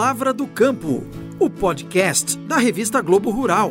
Palavra do Campo, o podcast da revista Globo Rural.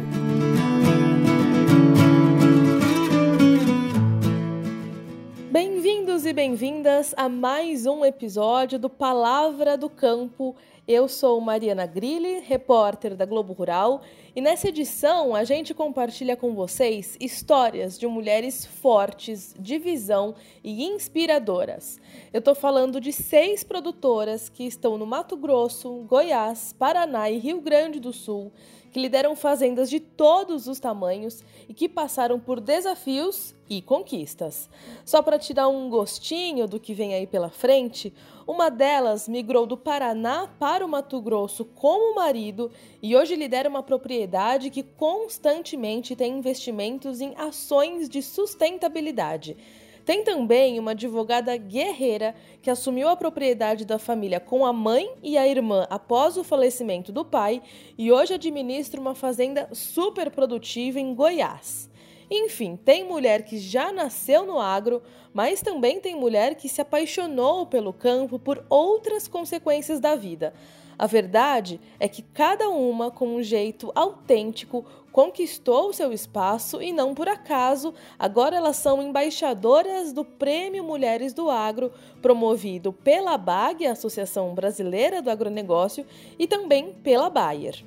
Bem-vindos e bem-vindas a mais um episódio do Palavra do Campo. Eu sou Mariana Grilli, repórter da Globo Rural, e nessa edição a gente compartilha com vocês histórias de mulheres fortes, de visão e inspiradoras. Eu estou falando de seis produtoras que estão no Mato Grosso, Goiás, Paraná e Rio Grande do Sul que lideram fazendas de todos os tamanhos e que passaram por desafios e conquistas. Só para tirar um gostinho do que vem aí pela frente, uma delas migrou do Paraná para o Mato Grosso com o marido e hoje lidera uma propriedade que constantemente tem investimentos em ações de sustentabilidade. Tem também uma advogada guerreira que assumiu a propriedade da família com a mãe e a irmã após o falecimento do pai e hoje administra uma fazenda super produtiva em Goiás. Enfim, tem mulher que já nasceu no agro, mas também tem mulher que se apaixonou pelo campo por outras consequências da vida. A verdade é que cada uma, com um jeito autêntico, conquistou seu espaço e não por acaso, agora elas são embaixadoras do Prêmio Mulheres do Agro, promovido pela BAG, Associação Brasileira do Agronegócio, e também pela Bayer.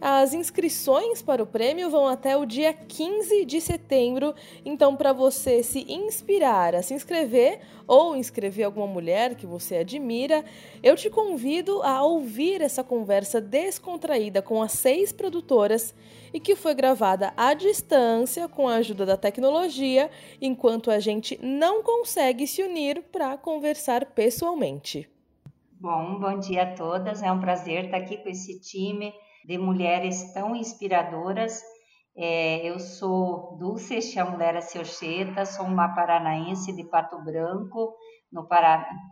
As inscrições para o prêmio vão até o dia 15 de setembro, então para você se inspirar a se inscrever ou inscrever alguma mulher que você admira, eu te convido a ouvir essa conversa descontraída com as seis produtoras e que foi gravada à distância com a ajuda da tecnologia, enquanto a gente não consegue se unir para conversar pessoalmente. Bom, bom dia a todas. É um prazer estar aqui com esse time de mulheres tão inspiradoras. É, eu sou Dulce Chamulera Seucheta, sou uma paranaense de Pato Branco, no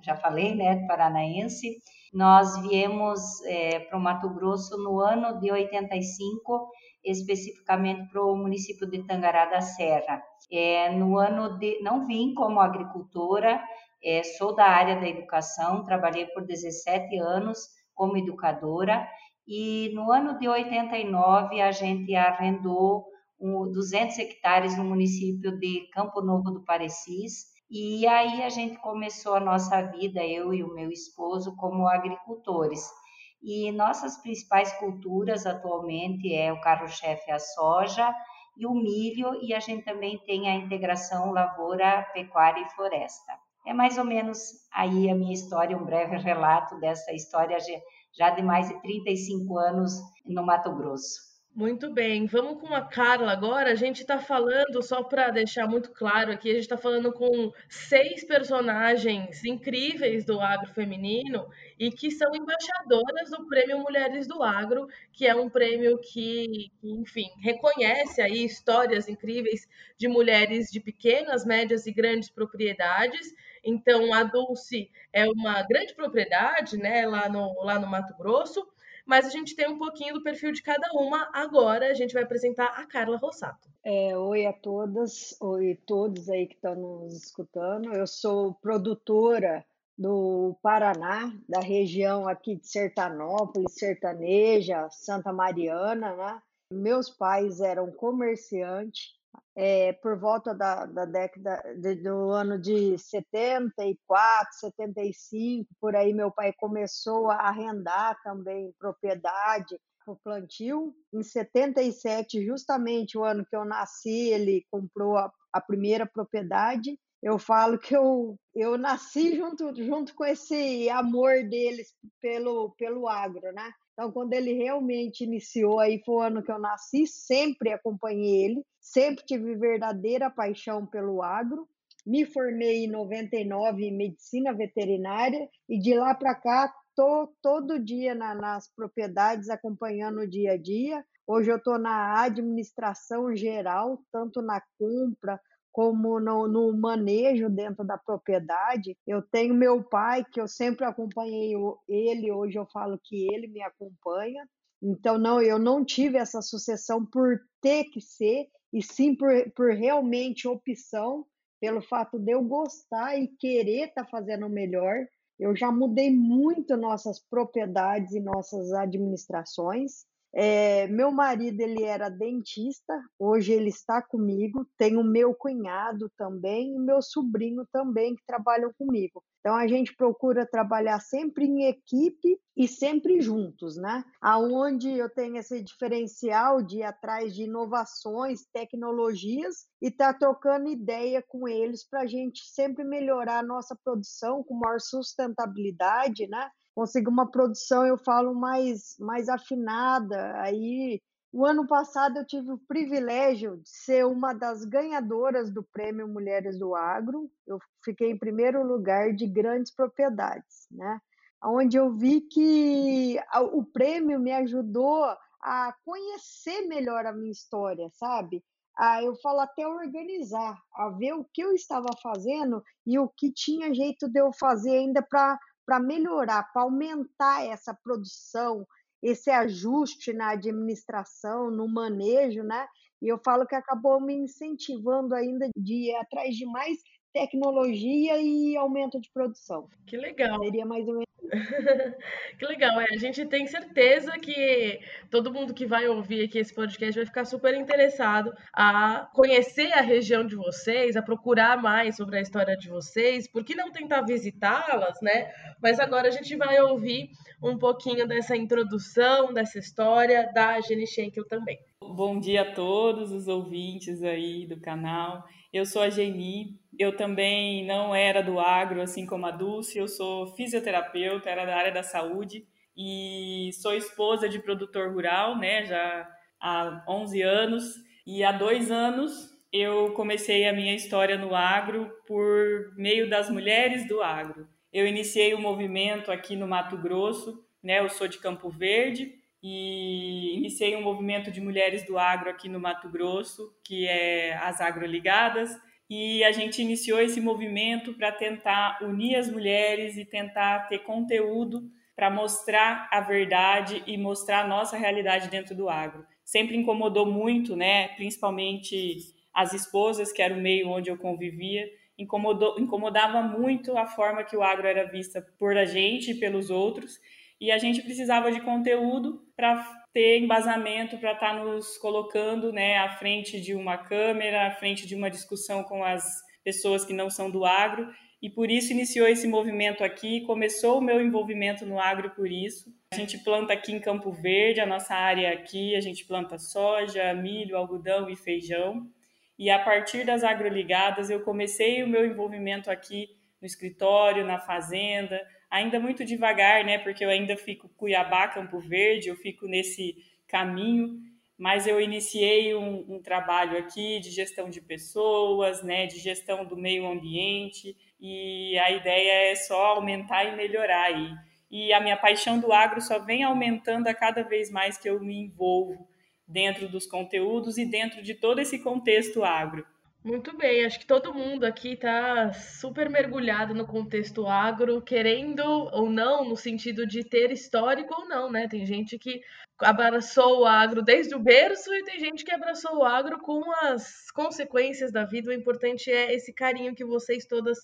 já falei, né, paranaense. Nós viemos é, para o Mato Grosso no ano de 85, especificamente para o município de Tangará da Serra. É, no ano de, não vim como agricultora, é, sou da área da educação, trabalhei por 17 anos como educadora e no ano de 89 a gente arrendou 200 hectares no município de Campo Novo do Parecis e aí a gente começou a nossa vida, eu e o meu esposo, como agricultores. E nossas principais culturas atualmente é o carro-chefe a soja e o milho, e a gente também tem a integração lavoura, pecuária e floresta. É mais ou menos aí a minha história, um breve relato dessa história já de mais de 35 anos no Mato Grosso. Muito bem, vamos com a Carla agora. A gente está falando, só para deixar muito claro aqui, a gente está falando com seis personagens incríveis do agro feminino e que são embaixadoras do Prêmio Mulheres do Agro, que é um prêmio que, enfim, reconhece aí histórias incríveis de mulheres de pequenas, médias e grandes propriedades então, a Dulce é uma grande propriedade, né, lá no, lá no Mato Grosso, mas a gente tem um pouquinho do perfil de cada uma. Agora a gente vai apresentar a Carla Rossato. É, oi a todas, oi a todos aí que estão nos escutando. Eu sou produtora do Paraná, da região aqui de Sertanópolis, Sertaneja, Santa Mariana, né? Meus pais eram comerciantes é, por volta da, da década de, do ano de 74, 75, por aí meu pai começou a arrendar também propriedade para o plantio. Em 77, justamente o ano que eu nasci, ele comprou a, a primeira propriedade. Eu falo que eu, eu nasci junto, junto com esse amor deles pelo, pelo agro, né? Então, quando ele realmente iniciou, aí foi o ano que eu nasci, sempre acompanhei ele, sempre tive verdadeira paixão pelo agro. Me formei em 99 em medicina veterinária e de lá para cá tô todo dia na, nas propriedades acompanhando o dia a dia. Hoje eu estou na administração geral, tanto na compra como no, no, manejo dentro da propriedade. Eu tenho meu pai, que eu sempre acompanhei ele, hoje eu falo que ele me acompanha. Então, não, eu não tive essa sucessão por ter que ser, e sim por, por realmente opção, pelo fato de eu gostar e querer estar tá fazendo o melhor. Eu já mudei muito nossas propriedades e nossas administrações. É, meu marido ele era dentista, hoje ele está comigo. Tenho meu cunhado também e meu sobrinho também que trabalham comigo. Então a gente procura trabalhar sempre em equipe e sempre juntos, né? Aonde eu tenho esse diferencial de ir atrás de inovações, tecnologias e tá trocando ideia com eles para a gente sempre melhorar a nossa produção com maior sustentabilidade, né? Consiga uma produção, eu falo, mais, mais afinada. Aí, o ano passado, eu tive o privilégio de ser uma das ganhadoras do Prêmio Mulheres do Agro. Eu fiquei em primeiro lugar de grandes propriedades, né? Onde eu vi que o prêmio me ajudou a conhecer melhor a minha história, sabe? a eu falo até organizar, a ver o que eu estava fazendo e o que tinha jeito de eu fazer ainda para para melhorar, para aumentar essa produção, esse ajuste na administração, no manejo, né? E eu falo que acabou me incentivando ainda de ir atrás de mais tecnologia e aumento de produção. Que legal. Seria mais ou menos. que legal, é. A gente tem certeza que todo mundo que vai ouvir aqui esse podcast vai ficar super interessado a conhecer a região de vocês, a procurar mais sobre a história de vocês, por que não tentar visitá-las, né? Mas agora a gente vai ouvir um pouquinho dessa introdução, dessa história da Jenny Schenkel também. Bom dia a todos os ouvintes aí do canal. Eu sou a Geni, eu também não era do agro, assim como a Dulce, eu sou fisioterapeuta, era da área da saúde e sou esposa de produtor rural, né, já há 11 anos. E há dois anos eu comecei a minha história no agro por meio das mulheres do agro. Eu iniciei o um movimento aqui no Mato Grosso, né, eu sou de Campo Verde, e iniciei um movimento de mulheres do agro aqui no Mato Grosso, que é as agroligadas, e a gente iniciou esse movimento para tentar unir as mulheres e tentar ter conteúdo para mostrar a verdade e mostrar a nossa realidade dentro do agro. Sempre incomodou muito, né, principalmente as esposas, que era o meio onde eu convivia, incomodou, incomodava muito a forma que o agro era vista por a gente e pelos outros, e a gente precisava de conteúdo para ter embasamento para estar tá nos colocando né, à frente de uma câmera, à frente de uma discussão com as pessoas que não são do agro. E por isso iniciou esse movimento aqui, começou o meu envolvimento no agro por isso. A gente planta aqui em Campo Verde, a nossa área aqui, a gente planta soja, milho, algodão e feijão. E a partir das agroligadas, eu comecei o meu envolvimento aqui no escritório, na fazenda, ainda muito devagar, né? Porque eu ainda fico Cuiabá, Campo Verde, eu fico nesse caminho, mas eu iniciei um, um, trabalho aqui de gestão de pessoas, né? De gestão do meio ambiente e a ideia é só aumentar e melhorar aí. E a minha paixão do agro só vem aumentando a cada vez mais que eu me envolvo dentro dos conteúdos e dentro de todo esse contexto agro. Muito bem, acho que todo mundo aqui está super mergulhado no contexto agro, querendo ou não, no sentido de ter histórico ou não, né? Tem gente que abraçou o agro desde o berço e tem gente que abraçou o agro com as consequências da vida. O importante é esse carinho que vocês todas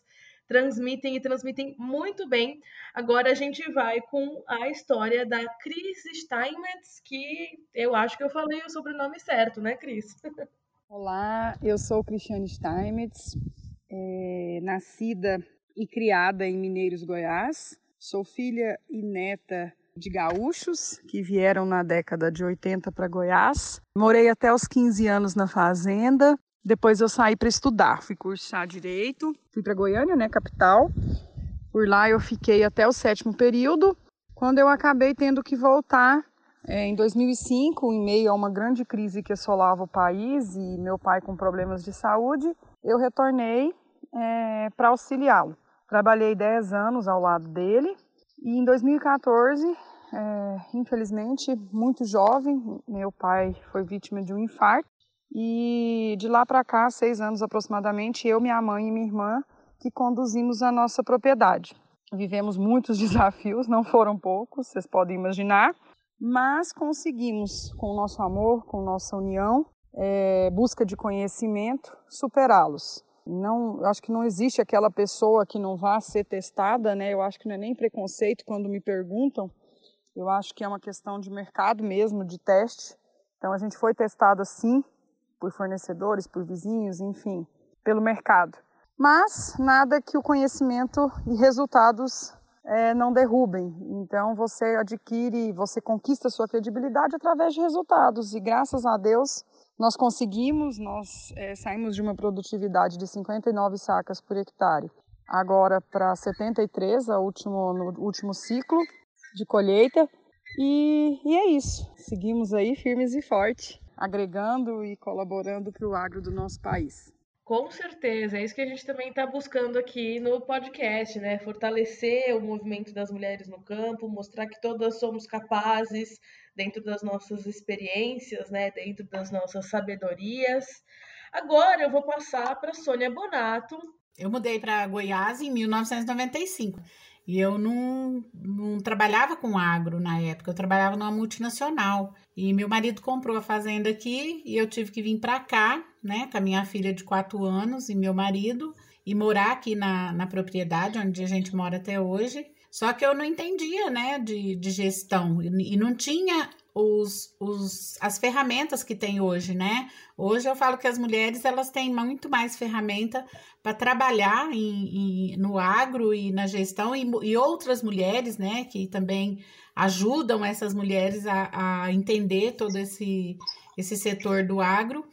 transmitem e transmitem muito bem. Agora a gente vai com a história da Cris Steinmetz, que eu acho que eu falei o sobrenome certo, né, Cris? Olá, eu sou Cristiane Steinmetz, é, nascida e criada em Mineiros, Goiás. Sou filha e neta de gaúchos que vieram na década de 80 para Goiás. Morei até os 15 anos na fazenda. Depois eu saí para estudar, fui cursar direito, fui para Goiânia, né, capital. Por lá eu fiquei até o sétimo período, quando eu acabei tendo que voltar em 2005, em meio a uma grande crise que assolava o país e meu pai com problemas de saúde, eu retornei é, para auxiliá-lo. Trabalhei 10 anos ao lado dele e em 2014, é, infelizmente, muito jovem, meu pai foi vítima de um infarto e de lá para cá, seis anos aproximadamente, eu, minha mãe e minha irmã que conduzimos a nossa propriedade. Vivemos muitos desafios, não foram poucos, vocês podem imaginar mas conseguimos, com o nosso amor, com nossa união, é, busca de conhecimento, superá-los. Não, acho que não existe aquela pessoa que não vá ser testada, né? Eu acho que não é nem preconceito quando me perguntam. Eu acho que é uma questão de mercado mesmo, de teste. Então a gente foi testado sim por fornecedores, por vizinhos, enfim, pelo mercado. Mas nada que o conhecimento e resultados é, não derrubem. Então você adquire, você conquista sua credibilidade através de resultados. E graças a Deus nós conseguimos, nós é, saímos de uma produtividade de 59 sacas por hectare, agora para 73, a último, no último ciclo de colheita. E, e é isso. Seguimos aí firmes e fortes, agregando e colaborando para o agro do nosso país. Com certeza, é isso que a gente também está buscando aqui no podcast, né? Fortalecer o movimento das mulheres no campo, mostrar que todas somos capazes, dentro das nossas experiências, né? Dentro das nossas sabedorias. Agora eu vou passar para Sônia Bonato. Eu mudei para Goiás em 1995. E eu não, não trabalhava com agro na época, eu trabalhava numa multinacional. E meu marido comprou a fazenda aqui e eu tive que vir para cá, né, com a minha filha de quatro anos e meu marido, e morar aqui na, na propriedade onde a gente mora até hoje. Só que eu não entendia, né, de, de gestão e não tinha os, os, as ferramentas que tem hoje, né? Hoje eu falo que as mulheres elas têm muito mais ferramenta para trabalhar em, em, no agro e na gestão e, e, outras mulheres, né, que também ajudam essas mulheres a, a entender todo esse, esse setor do agro.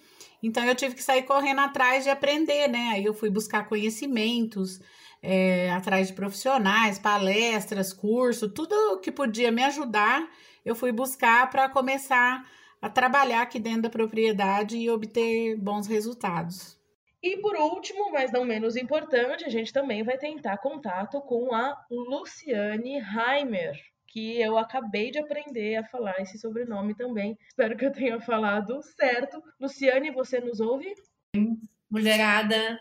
Então eu tive que sair correndo atrás de aprender, né? Aí eu fui buscar conhecimentos é, atrás de profissionais, palestras, curso, tudo que podia me ajudar, eu fui buscar para começar a trabalhar aqui dentro da propriedade e obter bons resultados. E por último, mas não menos importante, a gente também vai tentar contato com a Luciane Heimer, que eu acabei de aprender a falar esse sobrenome também. Espero que eu tenha falado certo. Luciane, você nos ouve? Mulherada,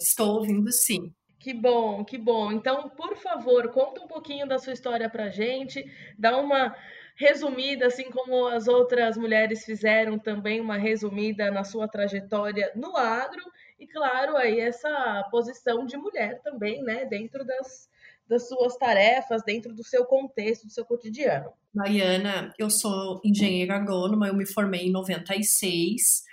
estou ouvindo sim. Que bom, que bom. Então, por favor, conta um pouquinho da sua história pra gente, dá uma resumida, assim como as outras mulheres fizeram também, uma resumida na sua trajetória no agro, e claro, aí essa posição de mulher também, né, dentro das, das suas tarefas, dentro do seu contexto, do seu cotidiano. Mariana, eu sou engenheira agrônoma, eu me formei em 96,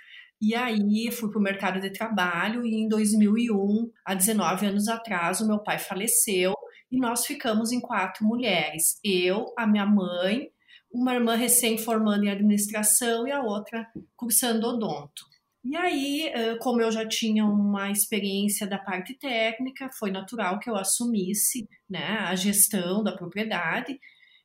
e aí fui para o mercado de trabalho e em 2001, há 19 anos atrás, o meu pai faleceu e nós ficamos em quatro mulheres. Eu, a minha mãe, uma irmã recém-formando em administração e a outra cursando odonto. E aí, como eu já tinha uma experiência da parte técnica, foi natural que eu assumisse né, a gestão da propriedade.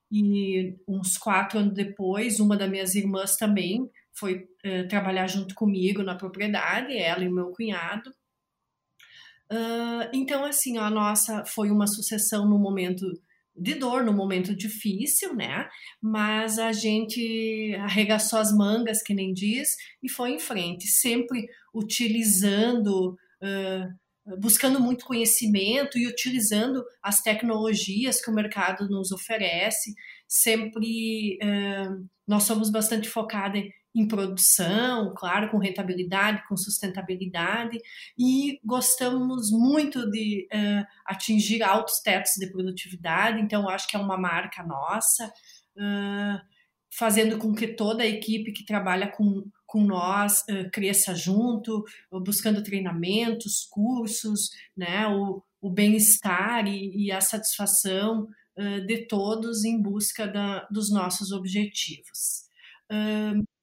E uns quatro anos depois, uma das minhas irmãs também foi uh, trabalhar junto comigo na propriedade, ela e meu cunhado. Uh, então, assim, a nossa foi uma sucessão no momento de dor, no momento difícil, né? Mas a gente arregaçou as mangas, que nem diz, e foi em frente, sempre utilizando, uh, buscando muito conhecimento e utilizando as tecnologias que o mercado nos oferece. Sempre uh, nós somos bastante focados em produção, claro, com rentabilidade, com sustentabilidade, e gostamos muito de uh, atingir altos tetos de produtividade, então acho que é uma marca nossa, uh, fazendo com que toda a equipe que trabalha com, com nós uh, cresça junto, buscando treinamentos, cursos, né, o, o bem-estar e, e, a satisfação de todos em busca da, dos nossos objetivos.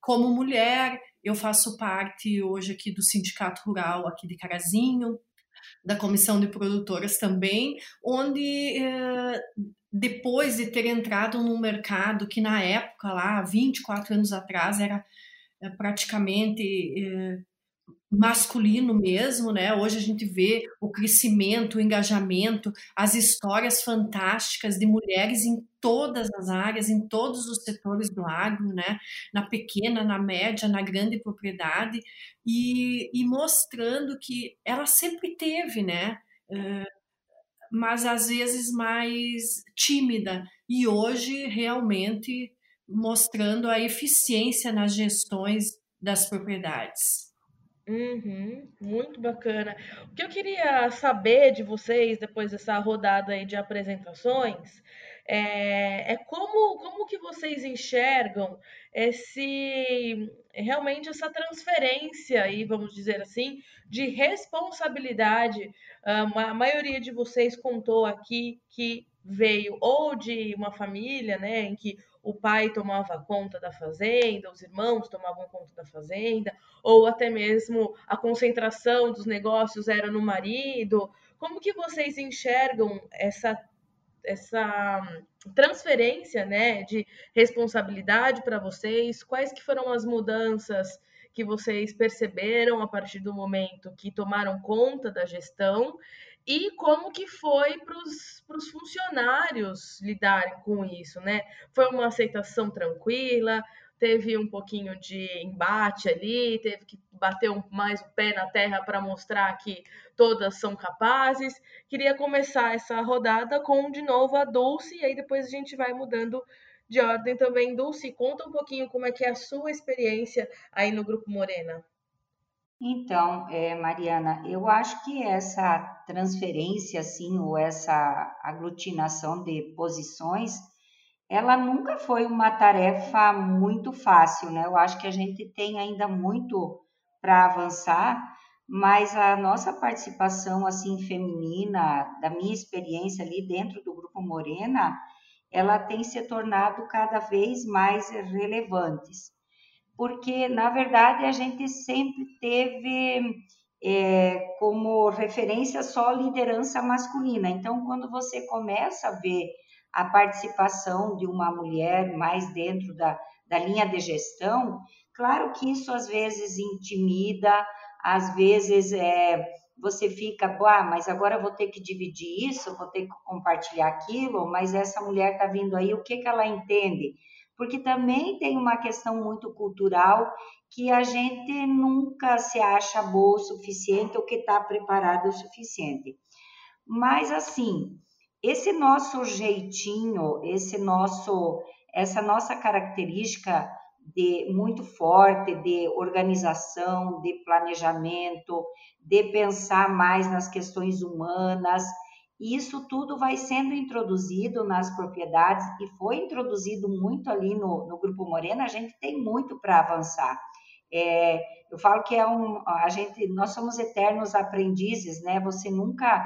Como mulher, eu faço parte hoje aqui do Sindicato Rural aqui de Carazinho, da Comissão de Produtoras também, onde eh, depois de ter entrado num mercado que na época lá, 24 anos atrás, era eh, praticamente eh, masculino mesmo, né? Hoje a gente vê o crescimento, o engajamento, as histórias fantásticas de mulheres em todas as áreas, em todos os setores do agro, né? Na pequena, na média, na grande propriedade e, e mostrando que ela sempre teve, né? Uh, mas às vezes mais tímida e hoje realmente mostrando a eficiência nas gestões das propriedades. Uhum, muito bacana. O que eu queria saber de vocês, depois dessa rodada aí de apresentações, é, é como, como que vocês enxergam esse realmente essa transferência aí, vamos dizer assim, de responsabilidade. a maioria de vocês contou aqui que veio ou de uma família, né, em que o pai tomava conta da fazenda, os irmãos tomavam conta da fazenda, ou até mesmo a concentração dos negócios era no marido. Como que vocês enxergam essa essa transferência, né, de responsabilidade para vocês? Quais que foram as mudanças que vocês perceberam a partir do momento que tomaram conta da gestão e como que foi para os funcionários lidarem com isso, né? Foi uma aceitação tranquila, teve um pouquinho de embate ali, teve que bater um, mais o pé na terra para mostrar que todas são capazes. Queria começar essa rodada com de novo a Dulce, e aí depois a gente vai mudando de ordem também. Dulce, conta um pouquinho como é que é a sua experiência aí no Grupo Morena. Então, é, Mariana, eu acho que essa transferência, assim, ou essa aglutinação de posições, ela nunca foi uma tarefa muito fácil, né? Eu acho que a gente tem ainda muito para avançar, mas a nossa participação, assim, feminina, da minha experiência ali dentro do Grupo Morena, ela tem se tornado cada vez mais relevantes porque, na verdade, a gente sempre teve é, como referência só liderança masculina. Então, quando você começa a ver a participação de uma mulher mais dentro da, da linha de gestão, claro que isso às vezes intimida, às vezes é, você fica, ah, mas agora vou ter que dividir isso, vou ter que compartilhar aquilo, mas essa mulher está vindo aí, o que, que ela entende? Porque também tem uma questão muito cultural que a gente nunca se acha boa o suficiente ou que está preparado o suficiente. Mas assim, esse nosso jeitinho, esse nosso, essa nossa característica de muito forte de organização, de planejamento, de pensar mais nas questões humanas, isso tudo vai sendo introduzido nas propriedades e foi introduzido muito ali no, no Grupo Morena, a gente tem muito para avançar. É, eu falo que é um, a gente, nós somos eternos aprendizes, né? Você nunca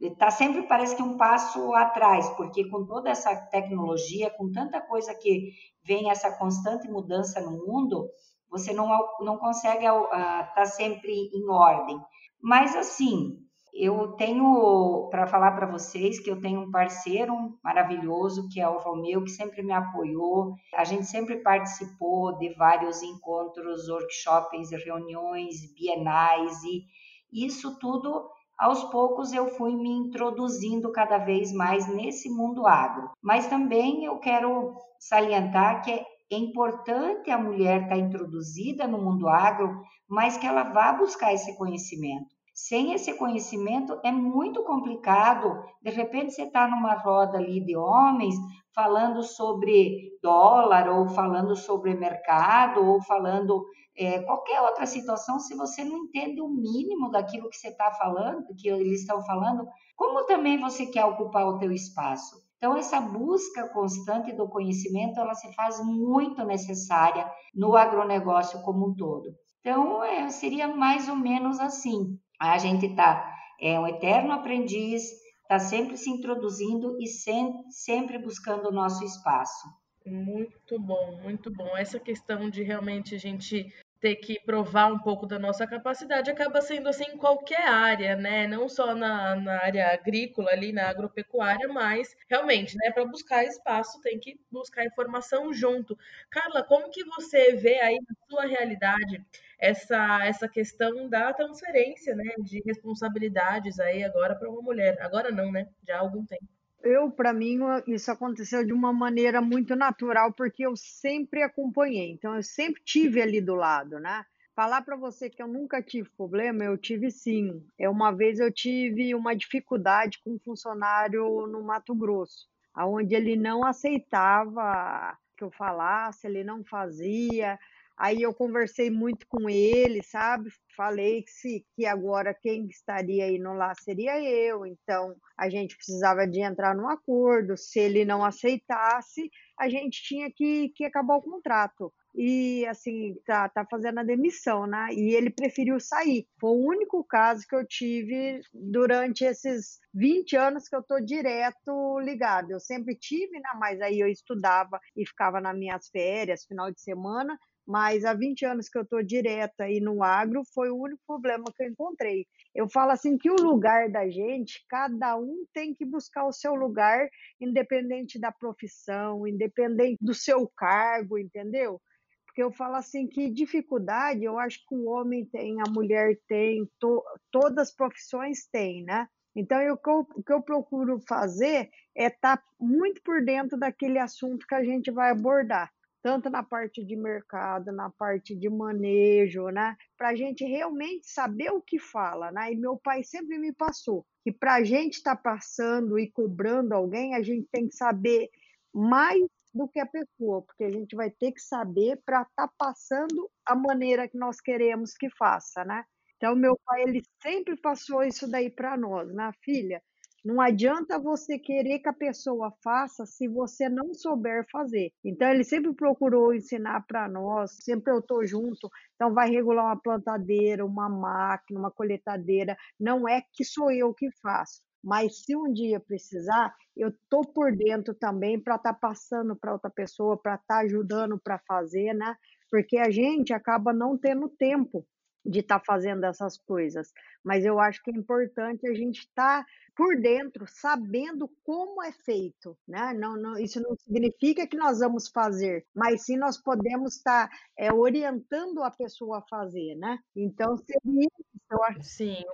está sempre parece que um passo atrás, porque com toda essa tecnologia, com tanta coisa que vem essa constante mudança no mundo, você não, não consegue estar uh, tá sempre em ordem. Mas assim, eu tenho para falar para vocês que eu tenho um parceiro maravilhoso que é o Romeu, que sempre me apoiou. A gente sempre participou de vários encontros, workshops, reuniões, bienais e isso tudo aos poucos eu fui me introduzindo cada vez mais nesse mundo agro. Mas também eu quero salientar que é importante a mulher estar tá introduzida no mundo agro, mas que ela vá buscar esse conhecimento sem esse conhecimento é muito complicado. De repente você está numa roda ali de homens falando sobre dólar ou falando sobre mercado ou falando é, qualquer outra situação. Se você não entende o mínimo daquilo que você está falando, que eles estão falando, como também você quer ocupar o teu espaço? Então, essa busca constante do conhecimento, ela se faz muito necessária no agronegócio como um todo. Então, é, seria mais ou menos assim. A gente está é um eterno aprendiz, está sempre se introduzindo e sempre, buscando o nosso espaço. Muito bom, muito bom. Essa questão de realmente a gente ter que provar um pouco da nossa capacidade acaba sendo assim em qualquer área, né? Não só na, na área agrícola, ali na agropecuária, mas realmente, né? Para buscar espaço tem que buscar informação junto. Carla, como que você vê aí na sua realidade essa, essa questão da transferência, né, de responsabilidades aí agora para uma mulher. Agora não, né? Já há algum tempo. Eu, para mim, isso aconteceu de uma maneira muito natural, porque eu sempre acompanhei, então eu sempre tive ali do lado, né? Falar para você que eu nunca tive problema, eu tive sim. É uma vez eu tive uma dificuldade com um funcionário no Mato Grosso, aonde ele não aceitava que eu falasse, ele não fazia. Aí eu conversei muito com ele, sabe? Falei que, se, que agora quem estaria aí no lá seria eu, então a gente precisava de entrar num acordo. Se ele não aceitasse, a gente tinha que, que acabar o contrato. E assim, tá, tá fazendo a demissão, né? E ele preferiu sair. Foi o único caso que eu tive durante esses 20 anos que eu tô direto ligado. Eu sempre tive, né? Mas aí eu estudava e ficava nas minhas férias, final de semana mas há 20 anos que eu estou direta aí no agro, foi o único problema que eu encontrei. Eu falo assim que o lugar da gente, cada um tem que buscar o seu lugar, independente da profissão, independente do seu cargo, entendeu? Porque eu falo assim que dificuldade, eu acho que o homem tem, a mulher tem, to, todas as profissões têm, né? Então, eu, o, que eu, procuro fazer é estar tá muito por dentro daquele assunto que a gente vai abordar tanto na parte de mercado, na parte de manejo, né? Para a gente realmente saber o que fala, né? E meu pai sempre me passou que para a gente estar tá passando e cobrando alguém, a gente tem que saber mais do que a pessoa, porque a gente vai ter que saber para estar tá passando a maneira que nós queremos que faça, né? Então, meu pai, ele sempre passou isso daí para nós, né, filha? Não adianta você querer que a pessoa faça se você não souber fazer. Então, ele sempre procurou ensinar para nós, sempre eu estou junto. Então, vai regular uma plantadeira, uma máquina, uma coletadeira. Não é que sou eu que faço. Mas se um dia precisar, eu tô por dentro também para estar tá passando para outra pessoa, para estar tá ajudando para fazer, né? Porque a gente acaba não tendo tempo de estar tá fazendo essas coisas. Mas eu acho que é importante a gente estar tá por dentro, sabendo como é feito, né? Não, não, isso não significa que nós vamos fazer, mas sim nós podemos estar é, orientando a pessoa a fazer, né? Então seria eu acho. Sim,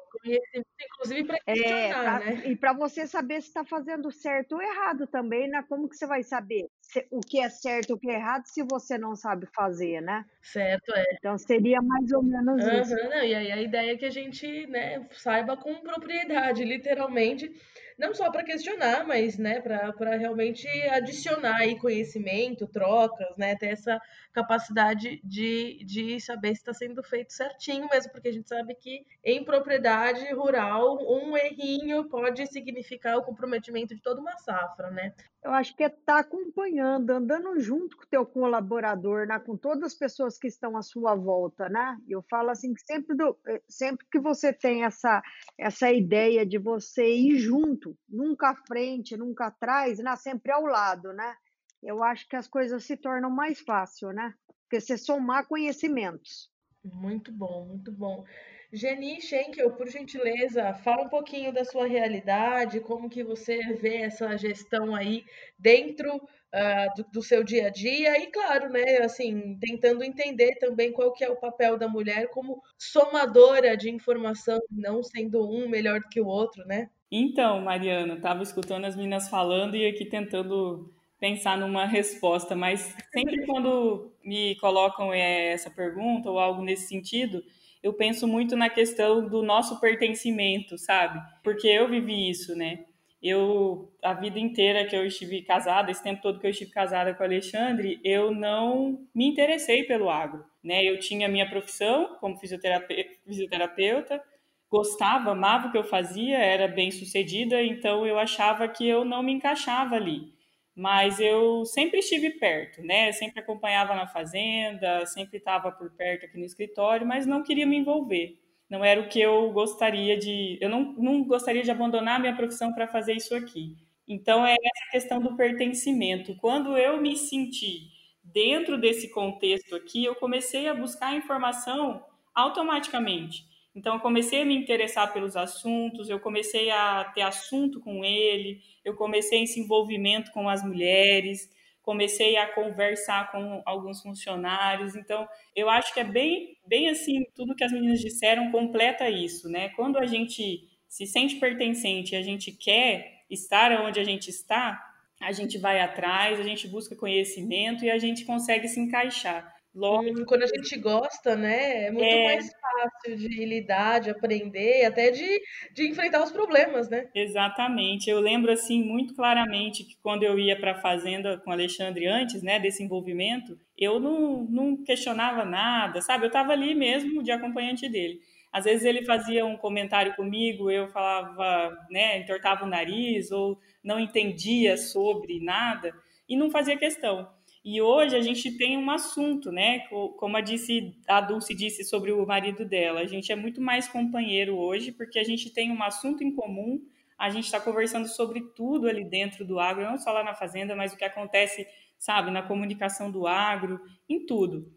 inclusive para é, questionar, é, né? E para você saber se está fazendo certo ou errado também, né? Como que você vai saber o que é certo e o que é errado se você não sabe fazer, né? Certo, é. Então seria mais ou menos uhum, isso. Não, e aí a ideia é que a gente né, saiba com propriedade, literalmente não só para questionar, mas né, para realmente adicionar aí conhecimento, trocas, né, ter essa capacidade de, de saber se está sendo feito certinho mesmo, porque a gente sabe que em propriedade rural um errinho pode significar o comprometimento de toda uma safra, né? Eu acho que é estar tá acompanhando, andando junto com o teu colaborador, né, com todas as pessoas que estão à sua volta, né? Eu falo assim que sempre, do, eh, sempre que você tem essa, essa ideia de você ir junto, nunca à frente, nunca atrás, né? sempre ao lado, né? Eu acho que as coisas se tornam mais fáceis, né? Porque você somar conhecimentos. Muito bom, muito bom. Geni Schenkel, por gentileza, fala um pouquinho da sua realidade, como que você vê essa gestão aí dentro uh, do, do, seu dia a dia e, claro, né, assim, tentando entender também qual que é o papel da mulher como somadora de informação, não sendo um melhor do que o outro, né? Então, Mariana, estava escutando as meninas falando e aqui tentando pensar numa resposta, mas sempre quando me colocam eh, essa pergunta ou algo nesse sentido, eu penso muito na questão do nosso pertencimento, sabe? Porque eu vivi isso, né? Eu, a vida inteira que eu estive casada, esse tempo todo que eu estive casada com o Alexandre, eu não me interessei pelo agro, né? Eu tinha minha profissão como fisioterapeuta, fisioterapeuta gostava, amava o que eu fazia, era bem sucedida, então eu achava que eu não me encaixava ali mas eu sempre estive perto, né? Sempre acompanhava na fazenda, sempre estava por perto aqui no escritório, mas não queria me envolver. Não era o que eu gostaria de. Eu não, não gostaria de abandonar a minha profissão para fazer isso aqui. Então, é essa questão do pertencimento. Quando eu me senti dentro desse contexto aqui, eu comecei a buscar informação automaticamente. Então, eu comecei a me interessar pelos assuntos, eu comecei a ter assunto com ele, eu comecei esse envolvimento com as mulheres, comecei a conversar com alguns funcionários. Então, eu acho que é bem, bem assim, tudo que as meninas disseram completa isso, né? Quando a gente se sente pertencente, a gente quer estar onde a gente está, a gente vai atrás, a gente busca conhecimento e a gente consegue se encaixar. Logo, quando a gente gosta, né? É muito é... mais fácil de lidar, de aprender, até de, de enfrentar os problemas, né? Exatamente. Eu lembro assim muito claramente que quando eu ia para a fazenda com o Alexandre antes, né, desse envolvimento, eu não, não questionava nada, sabe? Eu estava ali mesmo de acompanhante dele. Às vezes ele fazia um comentário comigo, eu falava, né, entortava o nariz ou não entendia sobre nada e não fazia questão. E hoje a gente tem um assunto, né? Como a, disse, a Dulce disse sobre o marido dela, a gente é muito mais companheiro hoje, porque a gente tem um assunto em comum, a gente está conversando sobre tudo ali dentro do agro, não só lá na fazenda, mas o que acontece, sabe, na comunicação do agro, em tudo.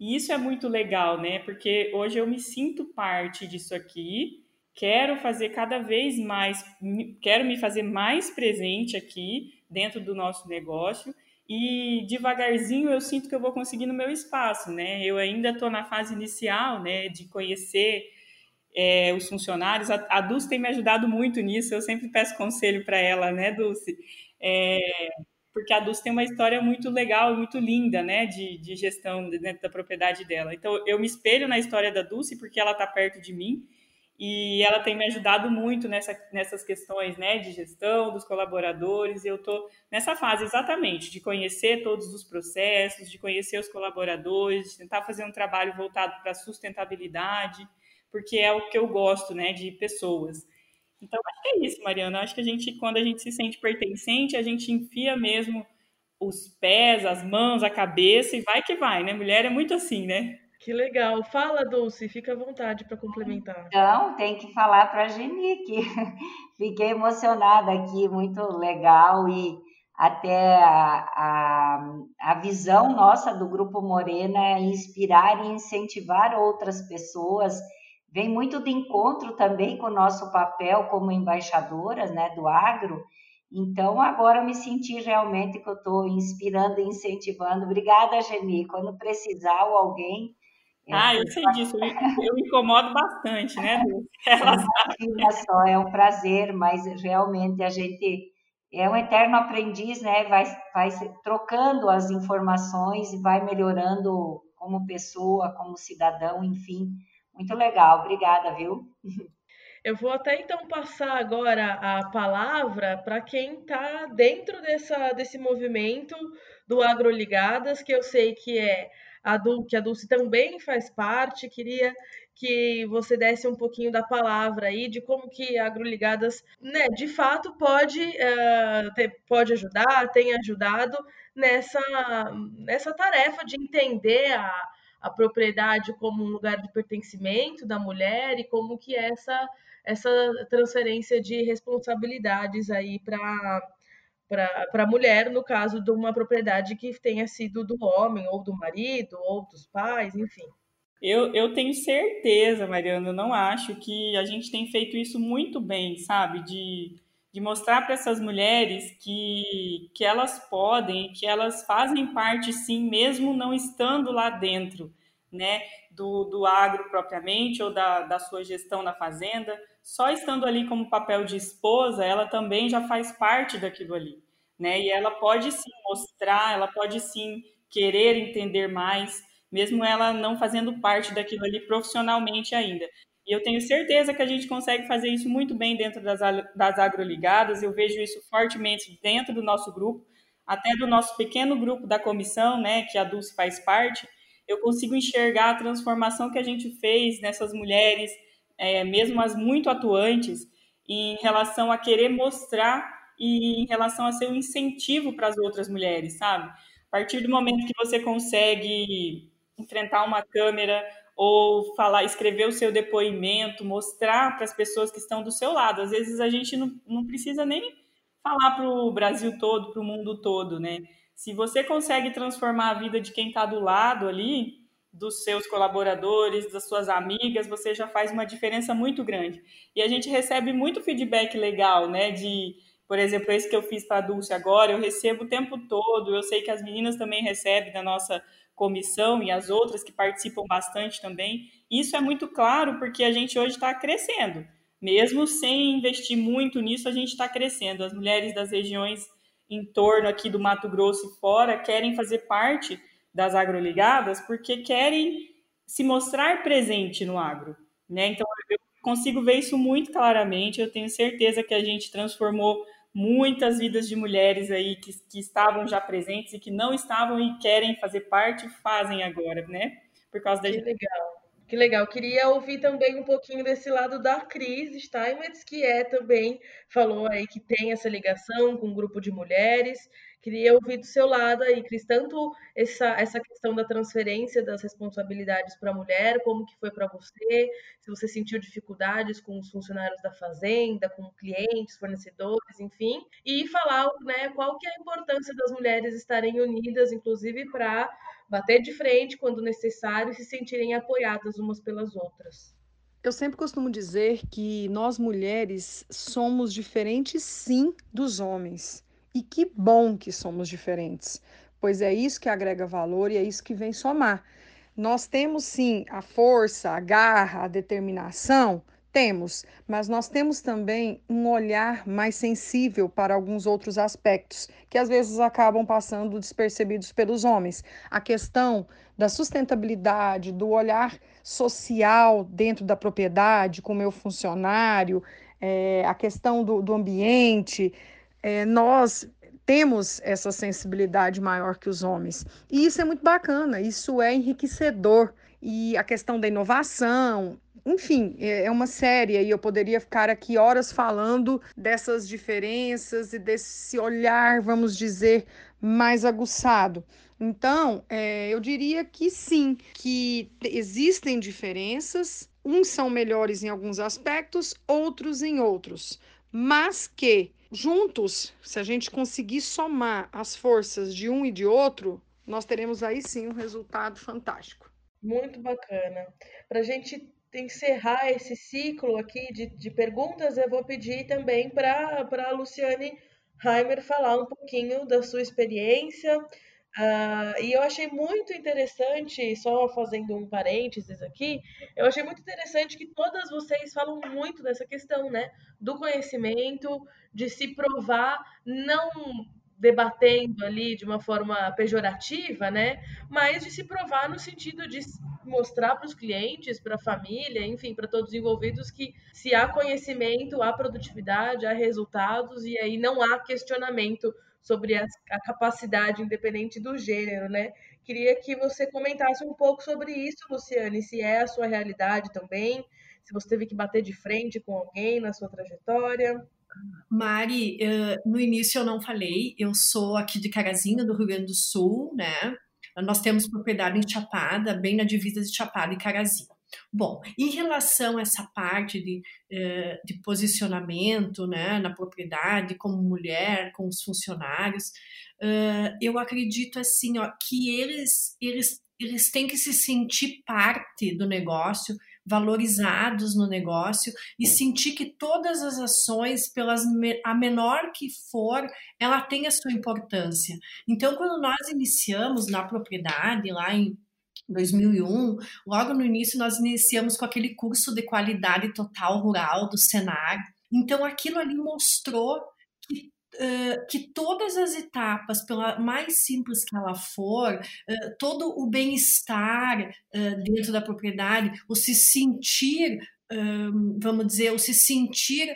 E isso é muito legal, né? Porque hoje eu me sinto parte disso aqui, quero fazer cada vez mais, quero me fazer mais presente aqui dentro do nosso negócio e devagarzinho eu sinto que eu vou conseguindo meu espaço, né? Eu ainda estou na fase inicial, né, de conhecer é, os funcionários. A, a, Dulce tem me ajudado muito nisso, eu sempre peço conselho para ela, né, Dulce? É, porque a Dulce tem uma história muito legal, muito linda, né, de, de gestão dentro da propriedade dela. Então, eu me espelho na história da Dulce porque ela está perto de mim e ela tem me ajudado muito nessa, nessas questões né, de gestão dos colaboradores. E eu estou nessa fase exatamente de conhecer todos os processos, de conhecer os colaboradores, de tentar fazer um trabalho voltado para sustentabilidade, porque é o que eu gosto, né, de pessoas. Então, acho que é isso, Mariana. Acho que a gente, quando a gente se sente pertencente, a gente enfia mesmo os pés, as mãos, a cabeça e vai que vai, né? Mulher é muito assim, né? Que legal. Fala, Dulce, fica à vontade para complementar. Então, tem que falar para a Geni, que fiquei emocionada aqui, muito legal e até a, a, a visão nossa do Grupo Morena é inspirar e incentivar outras pessoas. Vem muito de encontro também com o nosso papel como embaixadoras né, do agro. Então, agora eu me senti realmente que eu estou inspirando e incentivando. Obrigada, Geni. Quando precisar ou alguém, ah, eu sei disso, eu, me incomodo bastante, né? Imagina só, é um prazer, mas realmente a gente é um eterno aprendiz, né? Vai, vai trocando as informações e vai melhorando como pessoa, como cidadão, enfim. Muito legal, obrigada, viu? Eu vou até então passar agora a palavra para quem está dentro dessa, desse movimento do Agroligadas, que eu sei que é a Dul, que a Dulce também faz parte. Queria que você desse um pouquinho da palavra aí de como que a Agroligadas, né, de fato pode, uh, ter, pode ajudar, tem ajudado nessa, nessa tarefa de entender a, a propriedade como um lugar de pertencimento da mulher e como que essa essa transferência de responsabilidades aí para para a mulher, no caso de uma propriedade que tenha sido do homem, ou do marido, ou dos pais, enfim. Eu, eu tenho certeza, Mariana, eu não acho que a gente tem feito isso muito bem, sabe? De, de mostrar para essas mulheres que, que elas podem, que elas fazem parte, sim, mesmo não estando lá dentro, né? Do, do agro propriamente, ou da, da sua gestão na fazenda, só estando ali como papel de esposa, ela também já faz parte daquilo ali, né? E ela pode sim mostrar, ela pode sim querer entender mais, mesmo ela não fazendo parte daquilo ali profissionalmente ainda. E eu tenho certeza que a gente consegue fazer isso muito bem dentro das, das agroligadas, eu vejo isso fortemente dentro do nosso grupo, até do nosso pequeno grupo da comissão, né, que a Dulce faz parte, eu consigo enxergar a transformação que a gente fez nessas mulheres, é, mesmo as muito atuantes, em relação a querer mostrar e em relação a ser um incentivo para as outras mulheres, sabe? A partir do momento que você consegue enfrentar uma câmera ou falar, escrever o seu depoimento, mostrar para as pessoas que estão do seu lado. Às vezes a gente não, não precisa nem falar para o Brasil todo, para o mundo todo, né? Se você consegue transformar a vida de quem está do lado ali, dos seus colaboradores, das suas amigas, você já faz uma diferença muito grande. E a gente recebe muito feedback legal, né? De, por exemplo, esse que eu fiz para a Dulce agora, eu recebo o tempo todo, eu sei que as meninas também recebem da nossa comissão e as outras que participam bastante também. Isso é muito claro porque a gente hoje está crescendo. Mesmo sem investir muito nisso, a gente está crescendo. As mulheres das regiões em torno aqui do Mato Grosso e fora querem fazer parte das agroligadas porque querem se mostrar presente no agro, né? Então eu consigo ver isso muito claramente. Eu tenho certeza que a gente transformou muitas vidas de mulheres aí que, que estavam já presentes e que não estavam e querem fazer parte, fazem agora, né? Por causa da que legal. Que legal. Queria ouvir também um pouquinho desse lado da Cris Steinmetz, que é também, falou aí que tem essa ligação com um grupo de mulheres Queria ouvir do seu lado aí, Cris, tanto essa, essa questão da transferência das responsabilidades para a mulher, como que foi para você, se você sentiu dificuldades com os funcionários da fazenda, com clientes, fornecedores, enfim, e falar né, qual que é a importância das mulheres estarem unidas, inclusive para bater de frente quando necessário e se sentirem apoiadas umas pelas outras. Eu sempre costumo dizer que nós mulheres somos diferentes, sim, dos homens. E que bom que somos diferentes, pois é isso que agrega valor e é isso que vem somar. Nós temos sim a força, a garra, a determinação, temos, mas nós temos também um olhar mais sensível para alguns outros aspectos que às vezes acabam passando despercebidos pelos homens. A questão da sustentabilidade, do olhar social dentro da propriedade, com o meu funcionário, é, a questão do, do ambiente, é, nós temos essa sensibilidade maior que os homens. E isso é muito bacana, isso é enriquecedor. E a questão da inovação, enfim, é, é uma série e eu poderia ficar aqui horas falando dessas diferenças e desse olhar, vamos dizer, mais aguçado. Então, é, eu diria que sim, que existem diferenças, uns são melhores em alguns aspectos, outros em outros, mas que juntos, se a gente conseguir somar as forças de um e de outro, nós teremos aí sim um resultado fantástico. Muito bacana. Para a gente encerrar esse ciclo aqui de, de perguntas, eu vou pedir também para a Luciane Heimer falar um pouquinho da sua experiência, Uh, e eu achei muito interessante, só fazendo um parênteses aqui, eu achei muito interessante que todas vocês falam muito dessa questão, né? Do conhecimento, de se provar, não debatendo ali de uma forma pejorativa, né? Mas de se provar no sentido de mostrar para os clientes, para a família, enfim, para todos os envolvidos que se há conhecimento, há produtividade, há resultados e aí não há questionamento sobre a, a, capacidade independente do gênero, né? Queria que você comentasse um pouco sobre isso, Luciane, se é a sua realidade também, se você teve que bater de frente com alguém na sua trajetória. Mari, no início eu não falei, eu sou aqui de Carazinho, do Rio Grande do Sul, né? Nós temos propriedade em Chapada, bem na divisa de Chapada e Carazinho. Bom, em relação a essa parte de, eh, de posicionamento né, na propriedade, como mulher, com os funcionários, eh, eu acredito assim ó, que eles, eles, eles têm que se sentir parte do negócio, valorizados no negócio e sentir que todas as ações, pelas a menor que for, ela tem a sua importância. Então, quando nós iniciamos na propriedade lá em 2001, logo no início nós iniciamos com aquele curso de qualidade total rural do Senar. Então aquilo ali mostrou que Uh, que todas as etapas, pela mais simples que ela for, uh, todo o bem-estar uh, dentro da propriedade, o se sentir, vamos dizer, o se sentir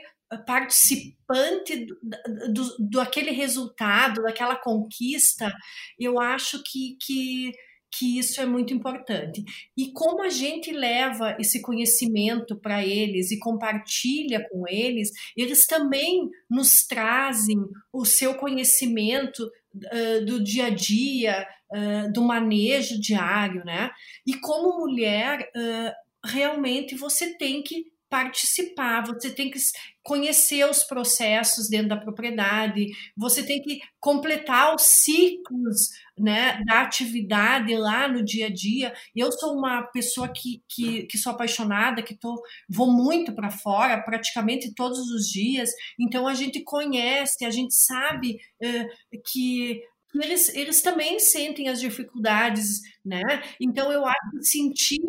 participante do, do, do, aquele resultado, daquela conquista, eu acho que, que que isso é muito importante. E como a gente leva esse conhecimento para eles e compartilha com eles, eles também nos trazem o seu conhecimento uh, do dia a dia, uh, do manejo diário, né? E como mulher, uh, realmente você tem que participar, você tem que conhecer os processos dentro da propriedade, você tem que completar os ciclos né, da atividade lá no dia a dia. Eu sou uma pessoa que, que, que sou apaixonada, que tô, vou muito para fora, praticamente todos os dias, então a gente conhece, a gente sabe uh, que eles, eles também sentem as dificuldades, né? Então eu acho que sentir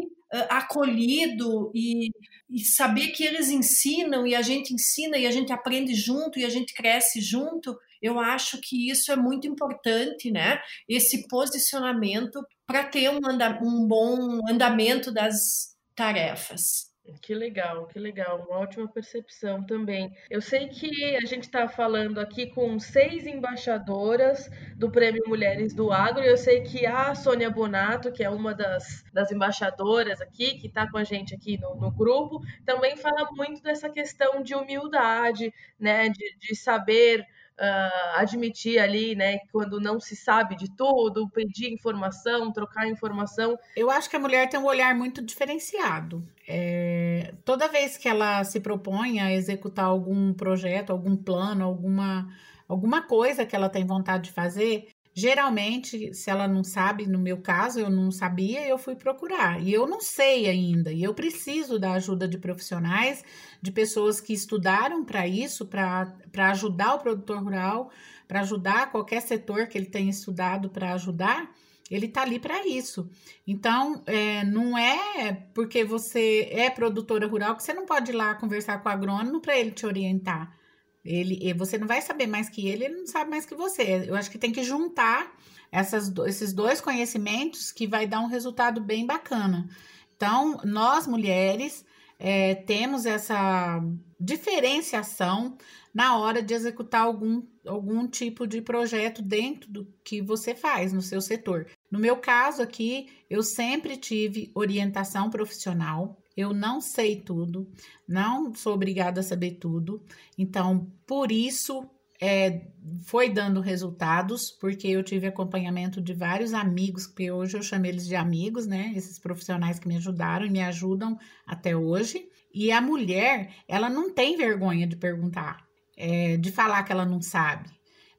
acolhido e, e saber que eles ensinam e a gente ensina e a gente aprende junto e a gente cresce junto, Eu acho que isso é muito importante, né? Esse posicionamento para ter um, um bom andamento das tarefas. Que legal, que legal, uma ótima percepção também. Eu sei que a gente está falando aqui com seis embaixadoras do Prêmio Mulheres do Agro, e eu sei que a Sônia Bonato, que é uma das, das embaixadoras aqui, que está com a gente aqui no, no, grupo, também fala muito dessa questão de humildade, né, de, de saber uh, admitir ali, né, quando não se sabe de tudo, pedir informação, trocar informação. Eu acho que a mulher tem um olhar muito diferenciado. É, toda vez que ela se propõe a executar algum projeto, algum plano, alguma, alguma coisa que ela tem vontade de fazer, Geralmente, se ela não sabe, no meu caso, eu não sabia, eu fui procurar. E eu não sei ainda. E eu preciso da ajuda de profissionais, de pessoas que estudaram para isso, para ajudar o produtor rural, para ajudar qualquer setor que ele tenha estudado para ajudar. Ele está ali para isso. Então, é, não é porque você é produtora rural que você não pode ir lá conversar com o agrônomo para ele te orientar. Ele, você não vai saber mais que ele, ele não sabe mais que você. Eu acho que tem que juntar essas, esses dois conhecimentos que vai dar um resultado bem bacana. Então, nós mulheres é, temos essa diferenciação na hora de executar algum, algum tipo de projeto dentro do que você faz no seu setor. No meu caso aqui, eu sempre tive orientação profissional, eu não sei tudo, não sou obrigada a saber tudo. Então, por isso, é, foi dando resultados, porque eu tive acompanhamento de vários amigos, que hoje eu chamo eles de amigos, né? Esses profissionais que me ajudaram e me ajudam até hoje. E a mulher, ela não tem vergonha de perguntar, é, de falar que ela não sabe.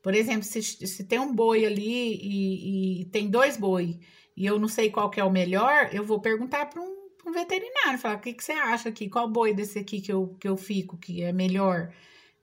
Por exemplo, se, se tem um boi ali e, e tem dois boi e eu não sei qual que é o melhor, eu vou perguntar para um um veterinário, falar o que, que você acha aqui, qual boi desse aqui que eu, que eu fico, que é melhor,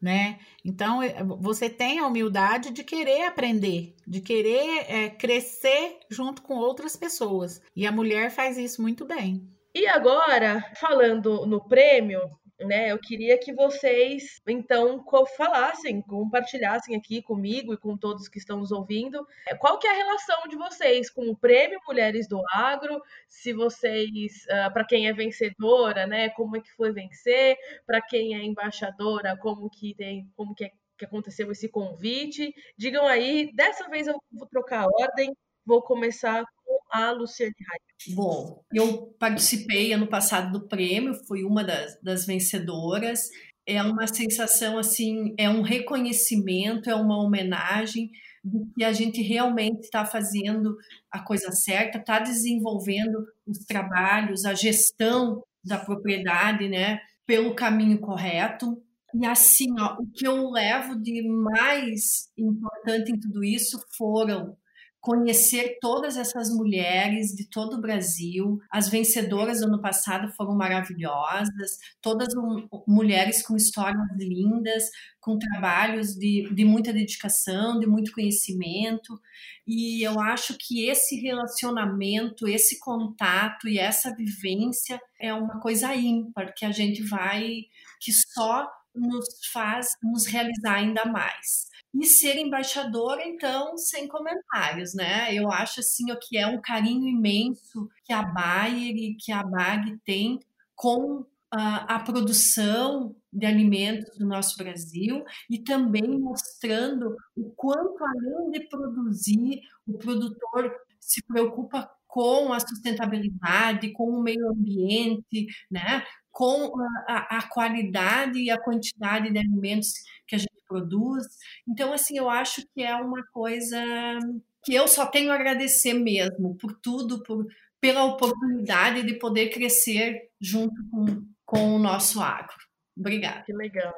né? Então, é, você tem a humildade de querer aprender, de querer é, crescer junto com outras pessoas. E a mulher faz isso muito bem. E agora, falando no prêmio, né? Eu queria que vocês então falassem, compartilhassem aqui comigo e com todos que estão nos ouvindo, é, qual que é a relação de vocês com o Prêmio Mulheres do Agro, se vocês, uh, ah, para quem é vencedora, né? Como é que foi vencer? Para quem é embaixadora, como que tem, como que, é, que aconteceu esse convite? Digam aí. Dessa vez eu vou trocar a ordem. Vou começar com a Luciane Raio. Bom, eu participei ano passado do prêmio, fui uma das, das vencedoras. É uma sensação assim, é um reconhecimento, é uma homenagem de que a gente realmente está fazendo a coisa certa, está desenvolvendo os trabalhos, a gestão da propriedade, né, pelo caminho correto. E assim, ó, o que eu levo de mais importante em tudo isso foram conhecer todas essas mulheres de todo o Brasil. As vencedoras do ano passado foram maravilhosas, todas mulheres com histórias lindas, com trabalhos de, de muita dedicação, de muito conhecimento. E eu acho que esse relacionamento, esse contato e essa vivência é uma coisa ímpar que a gente vai, que só nos faz nos realizar ainda mais. E ser embaixadora, então, sem comentários, né? Eu acho assim que é um carinho imenso que a Bayer e que a BAG tem com a, a produção de alimentos do nosso Brasil e também mostrando o quanto, além de produzir, o produtor se preocupa com a sustentabilidade, com o meio ambiente, né? Com a, a, qualidade e a quantidade de alimentos que a gente produz. Então, assim, eu acho que é uma coisa que eu só tenho a agradecer mesmo por tudo, por, pela oportunidade de poder crescer junto com, com o nosso agro. Obrigada. Que legal.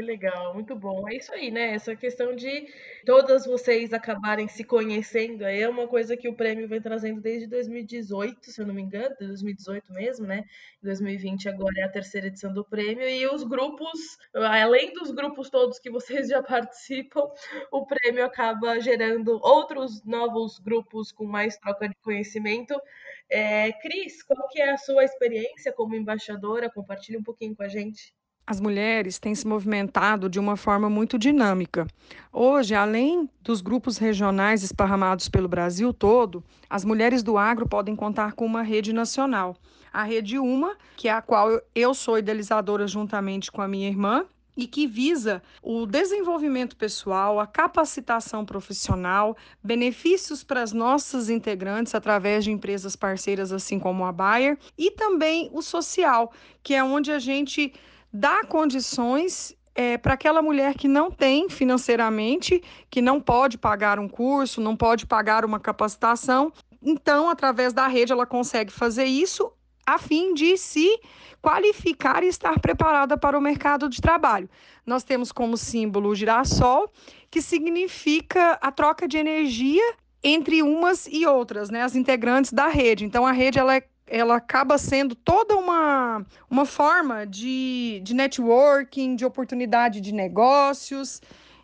Que legal, muito bom. É isso aí, né? Essa questão de todas vocês acabarem se conhecendo é uma coisa que o prêmio vem trazendo desde 2018, se eu não me engano, 2018 mesmo, né? 2020 agora é a terceira edição do prêmio e os grupos, além dos grupos todos que vocês já participam, o prêmio acaba gerando outros novos grupos com mais troca de conhecimento. É, Cris, qual que é a sua experiência como embaixadora? Compartilhe um pouquinho com a gente. As mulheres têm se movimentado de uma forma muito dinâmica. Hoje, além dos grupos regionais esparramados pelo Brasil todo, as mulheres do agro podem contar com uma rede nacional. A Rede Uma, que é a qual eu sou idealizadora juntamente com a minha irmã, e que visa o desenvolvimento pessoal, a capacitação profissional, benefícios para as nossas integrantes através de empresas parceiras, assim como a Bayer, e também o social, que é onde a gente dá condições é, para aquela mulher que não tem financeiramente, que não pode pagar um curso, não pode pagar uma capacitação. Então, através da rede, ela consegue fazer isso a fim de se qualificar e estar preparada para o mercado de trabalho. Nós temos como símbolo o girassol, que significa a troca de energia entre umas e outras, né, as integrantes da rede. Então, a rede ela é ela acaba sendo toda uma, uma forma de, de networking, de oportunidade de negócios,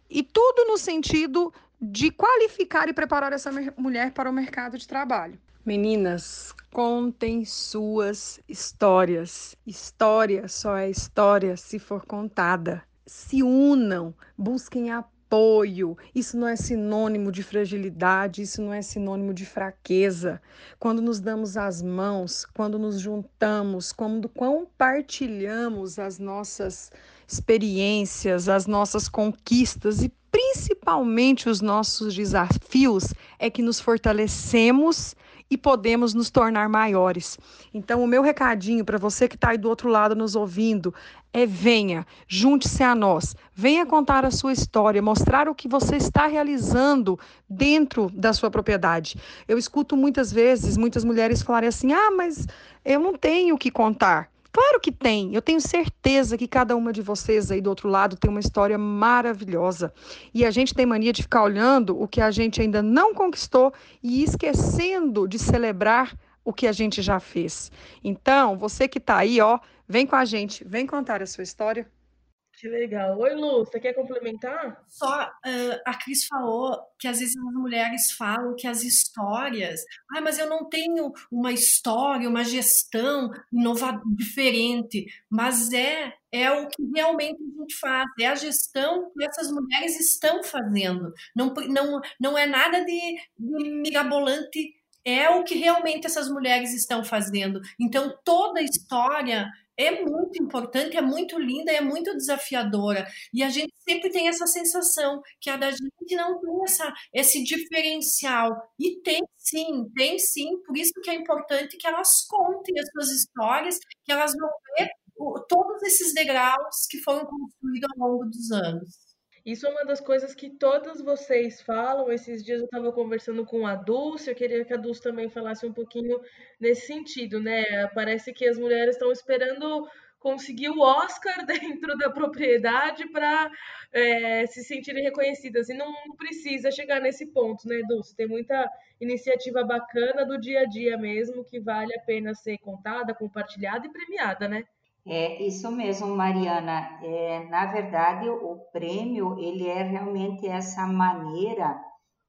e tudo no sentido de qualificar e preparar essa mulher para o mercado de trabalho. Meninas, contem suas histórias. História só é história se for contada. Se unam, busquem a apoio, isso não é sinônimo de fragilidade, isso não é sinônimo de fraqueza. Quando nos damos as mãos, quando nos juntamos, quando compartilhamos as nossas experiências, as nossas conquistas e principalmente os nossos desafios, é que nos fortalecemos e podemos nos tornar maiores. Então, o meu recadinho para você que está aí do outro lado nos ouvindo é: venha, junte-se a nós, venha contar a sua história, mostrar o que você está realizando dentro da sua propriedade. Eu escuto muitas vezes muitas mulheres falarem assim: ah, mas eu não tenho o que contar. Claro que tem. Eu tenho certeza que cada uma de vocês aí do outro lado tem uma história maravilhosa. E a gente tem mania de ficar olhando o que a gente ainda não conquistou e esquecendo de celebrar o que a gente já fez. Então, você que está aí, ó, vem com a gente, vem contar a sua história. Que legal. Oi, Lu, você quer complementar? Só uh, a Cris falou que às vezes as mulheres falam que as histórias. Ah, mas eu não tenho uma história, uma gestão inovadora, diferente. Mas é, é o que realmente a gente faz, é a gestão que essas mulheres estão fazendo. Não, não, não é nada de, de mirabolante, é o que realmente essas mulheres estão fazendo. Então, toda a história é muito importante, é muito linda, é muito desafiadora. E a gente sempre tem essa sensação que a da gente não tem essa, esse diferencial. E tem sim, tem sim. Por isso que é importante que elas contem as suas histórias, que elas vão ver todos esses degraus que foram construídos ao longo dos anos. Isso é uma das coisas que todas vocês falam. Esses dias eu estava conversando com a Dulce, eu queria que a Dulce também falasse um pouquinho nesse sentido, né? Parece que as mulheres estão esperando conseguir o Oscar dentro da propriedade para é, se sentirem reconhecidas. E não precisa chegar nesse ponto, né, Dulce? Tem muita iniciativa bacana do dia a dia mesmo que vale a pena ser contada, compartilhada e premiada, né? É isso mesmo, Mariana. É, na verdade, o prêmio ele é realmente essa maneira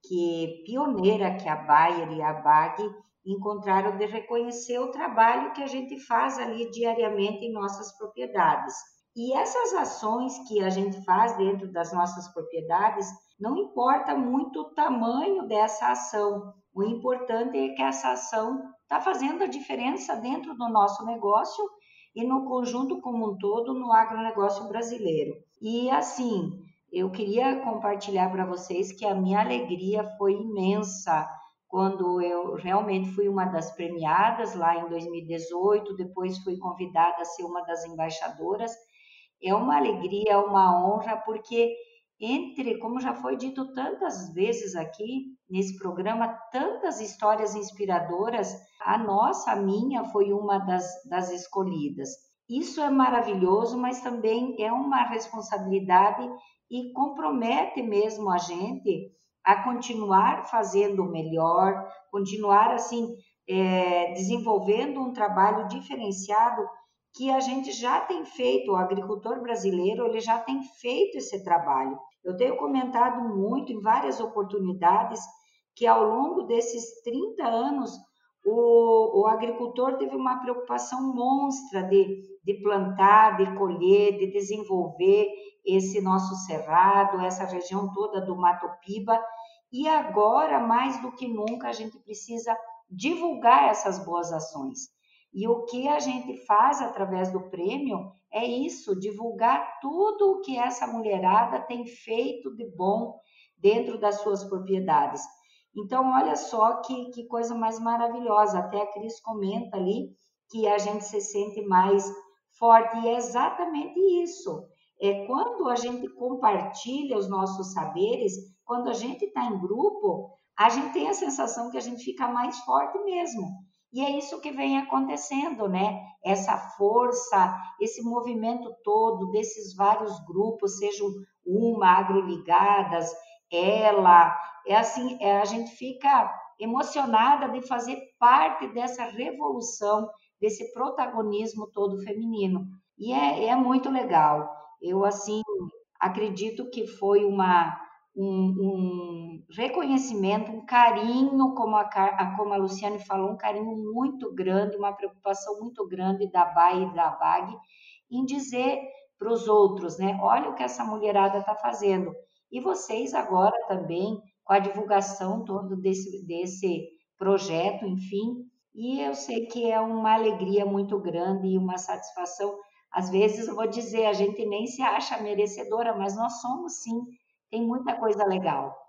que pioneira que a Bayer e a BAG encontraram de reconhecer o trabalho que a gente faz ali diariamente em nossas propriedades. E essas ações que a gente faz dentro das nossas propriedades, não importa muito o tamanho dessa ação. O importante é que essa ação está fazendo a diferença dentro do nosso negócio e no conjunto como um todo no agronegócio brasileiro. E assim, eu queria compartilhar para vocês que a minha alegria foi imensa quando eu realmente fui uma das premiadas lá em 2018, depois fui convidada a ser uma das embaixadoras. É uma alegria, uma honra, porque entre, como já foi dito tantas vezes aqui nesse programa, tantas histórias inspiradoras, a nossa, a minha, foi uma das, das escolhidas. Isso é maravilhoso, mas também é uma responsabilidade e compromete mesmo a gente a continuar fazendo o melhor, continuar assim é, desenvolvendo um trabalho diferenciado que a gente já tem feito, o agricultor brasileiro ele já tem feito esse trabalho. Eu tenho comentado muito em várias oportunidades que ao longo desses 30 anos o, o agricultor teve uma preocupação monstra de, de plantar, de colher, de desenvolver esse nosso cerrado, essa região toda do Mato Piba, e agora, mais do que nunca, a gente precisa divulgar essas boas ações. E o que a gente faz através do prêmio é isso, divulgar tudo o que essa mulherada tem feito de bom dentro das suas propriedades. Então, olha só que, que coisa mais maravilhosa. Até a Cris comenta ali que a gente se sente mais forte. E é exatamente isso. É quando a gente compartilha os nossos saberes, quando a gente está em grupo, a gente tem a sensação que a gente fica mais forte mesmo. E é isso que vem acontecendo, né? Essa força, esse movimento todo desses vários grupos, sejam uma, agroligadas, ela, é assim, é, a gente fica emocionada de fazer parte dessa revolução, desse protagonismo todo feminino. E é, é muito legal. Eu, assim, acredito que foi uma, um, um reconhecimento, um carinho, como a, como a Luciane falou, um carinho muito grande, uma preocupação muito grande da BAE e da BAG em dizer para os outros, né? Olha o que essa mulherada está fazendo. E vocês agora também, com a divulgação todo desse, desse projeto, enfim, e eu sei que é uma alegria muito grande e uma satisfação. Às vezes, eu vou dizer, a gente nem se acha merecedora, mas nós somos sim. Tem muita coisa legal.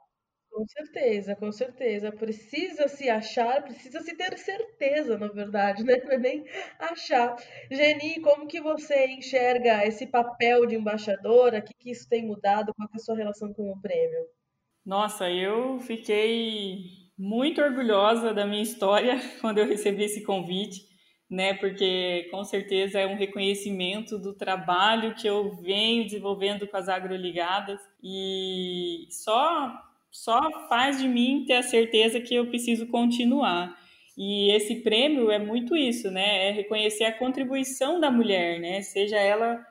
Com certeza, com certeza. Precisa se achar, precisa se ter certeza, na verdade, né? Não é nem achar. Geni, como que você enxerga esse papel de embaixadora? O que, que isso tem mudado? Qual é a sua relação com o prêmio? Nossa, eu fiquei muito orgulhosa da minha história quando eu recebi esse convite, né? Porque com certeza é um reconhecimento do trabalho que eu venho desenvolvendo com as agroligadas e só só faz de mim ter a certeza que eu preciso continuar. E esse prêmio é muito isso, né? É reconhecer a contribuição da mulher, né? Seja ela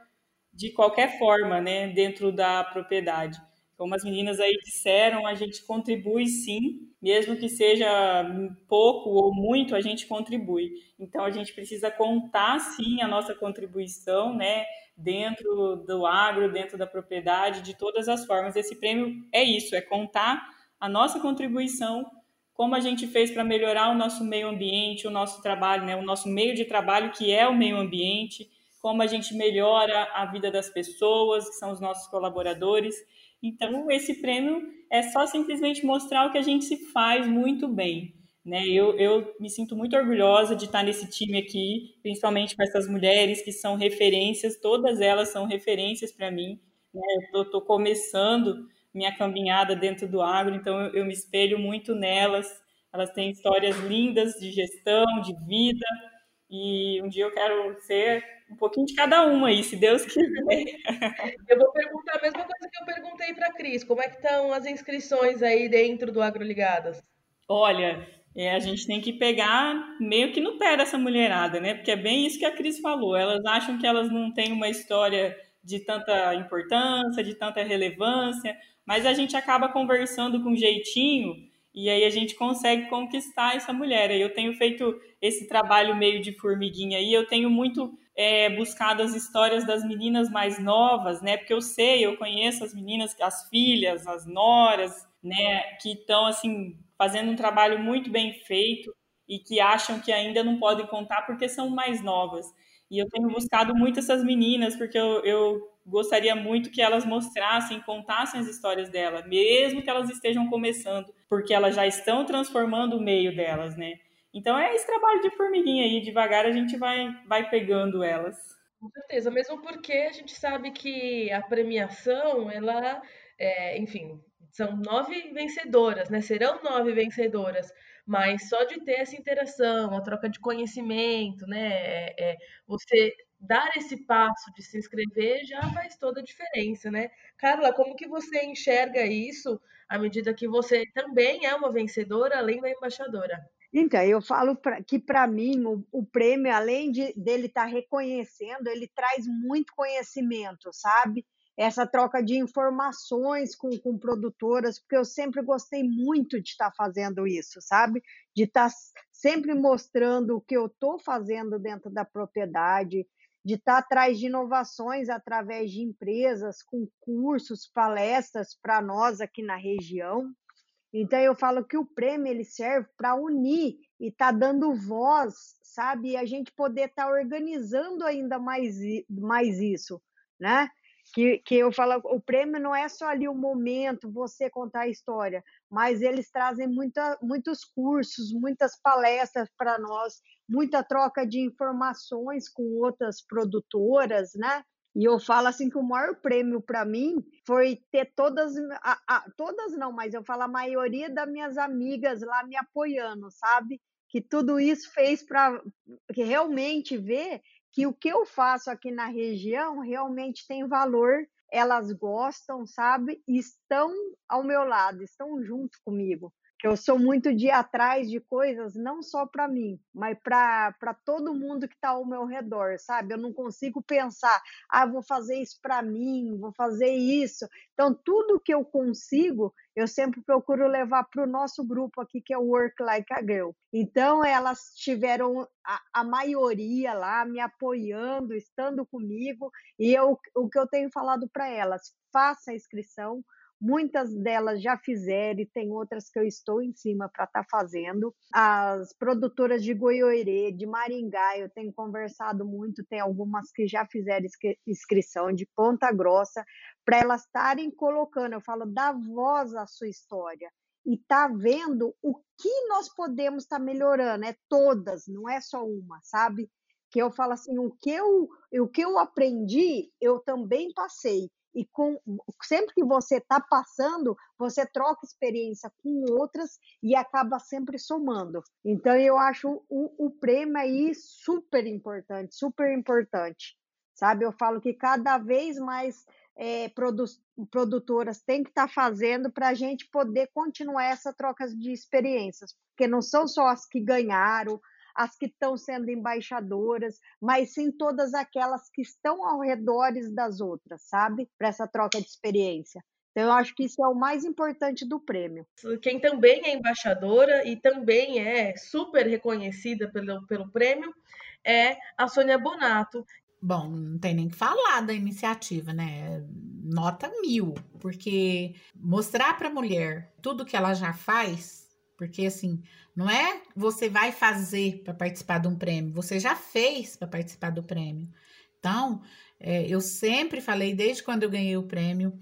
de qualquer forma, né? Dentro da propriedade. Como as meninas aí disseram, a gente contribui sim, mesmo que seja pouco ou muito, a gente contribui. Então a gente precisa contar sim a nossa contribuição, né? Dentro do agro, dentro da propriedade, de todas as formas. Esse prêmio é isso, é contar a nossa contribuição, como a gente fez para melhorar o nosso meio ambiente, o nosso trabalho, né? O nosso meio de trabalho que é o meio ambiente, como a gente melhora a vida das pessoas, que são os nossos colaboradores então, esse prêmio é só simplesmente mostrar o que a gente se faz muito bem. Né? Eu, eu me sinto muito orgulhosa de estar nesse time aqui, principalmente com essas mulheres que são referências, todas elas são referências para mim. Né? Eu estou começando minha caminhada dentro do agro, então eu, eu me espelho muito nelas. Elas têm histórias lindas de gestão, de vida, e um dia eu quero ser um pouquinho de cada uma aí, se Deus quiser. Eu vou perguntar a mesma coisa que eu perguntei para a Cris. Como é que estão as inscrições aí dentro do AgroLigadas? Olha, é, a gente tem que pegar meio que no pé dessa mulherada, né? Porque é bem isso que a Cris falou. Elas acham que elas não têm uma história de tanta importância, de tanta relevância, mas a gente acaba conversando com jeitinho e aí a gente consegue conquistar essa mulher. Eu tenho feito esse trabalho meio de formiguinha aí, eu tenho muito é, buscado as histórias das meninas mais novas, né? Porque eu sei, eu conheço as meninas, as filhas, as noras, né? Que estão assim fazendo um trabalho muito bem feito e que acham que ainda não podem contar porque são mais novas. E eu tenho buscado muito essas meninas porque eu, eu gostaria muito que elas mostrassem, contassem as histórias dela, mesmo que elas estejam começando, porque elas já estão transformando o meio delas, né? Então é esse trabalho de formiguinha aí, devagar a gente vai, vai pegando elas. Com certeza, mesmo porque a gente sabe que a premiação, ela, é, enfim, são nove vencedoras, né? Serão nove vencedoras, mas só de ter essa interação, a troca de conhecimento, né? É, é, você dar esse passo de se inscrever já faz toda a diferença, né? Carla, como que você enxerga isso à medida que você também é uma vencedora, além da embaixadora? Então, eu falo pra, que para mim o, o, prêmio, além de dele estar tá reconhecendo, ele traz muito conhecimento, sabe? essa troca de informações com, com produtoras, porque eu sempre gostei muito de estar fazendo isso, sabe? De estar sempre mostrando o que eu estou fazendo dentro da propriedade, de estar tá atrás de inovações através de empresas, com cursos, palestras para nós aqui na região. Então eu falo que o prêmio ele serve para unir e tá dando voz, sabe? E a gente poder estar tá organizando ainda mais, mais isso, né? que, que eu falo, o prêmio não é só ali o momento, você contar a história, mas eles trazem muita, muitos cursos, muitas palestras para nós, muita troca de informações com outras produtoras, né? E eu falo assim que o maior prêmio para mim foi ter todas, a, a, todas não, mas eu falo a maioria das minhas amigas lá me apoiando, sabe? Que tudo isso fez para realmente ver que o que eu faço aqui na região realmente tem valor, elas gostam, sabe? E estão ao meu lado, estão junto comigo que eu sou muito de ir atrás de coisas não só para mim, mas para todo mundo que está ao meu redor, sabe? Eu não consigo pensar, ah, vou fazer isso para mim, vou fazer isso. Então, tudo que eu consigo, eu sempre procuro levar para o nosso grupo aqui, que é o Work Like a Girl. Então, elas tiveram a, a maioria lá me apoiando, estando comigo, e eu, o que eu tenho falado para elas, faça a inscrição, Muitas delas já fizeram e tem outras que eu estou em cima para estar tá fazendo. As produtoras de Goiôerê, de Maringá, eu tenho conversado muito, tem algumas que já fizeram inscrição de Ponta Grossa, para elas estarem colocando, eu falo, dá voz à sua história e tá vendo o que nós podemos estar tá melhorando, é todas, não é só uma, sabe? Que eu falo assim, o que eu, o que eu aprendi, eu também passei e com sempre que você está passando, você troca experiência com outras e acaba sempre somando. Então eu acho o, o prêmio aí super importante, super importante, sabe? Eu falo que cada vez mais é, produ produtoras têm que estar tá fazendo para a gente poder continuar essa troca de experiências, porque não são só as que ganharam, as que estão sendo embaixadoras, mas sim todas aquelas que estão ao redor das outras, sabe? Para essa troca de experiência. Então, eu acho que isso é o mais importante do prêmio. Quem também é embaixadora e também é super reconhecida pelo, pelo prêmio é a Sônia Bonato. Bom, não tem nem que falar da iniciativa, né? Nota mil, porque mostrar para a mulher tudo que ela já faz porque assim, não é você vai fazer para participar de um prêmio, você já fez para participar do prêmio. Então, é, eu sempre falei, desde quando eu ganhei o prêmio,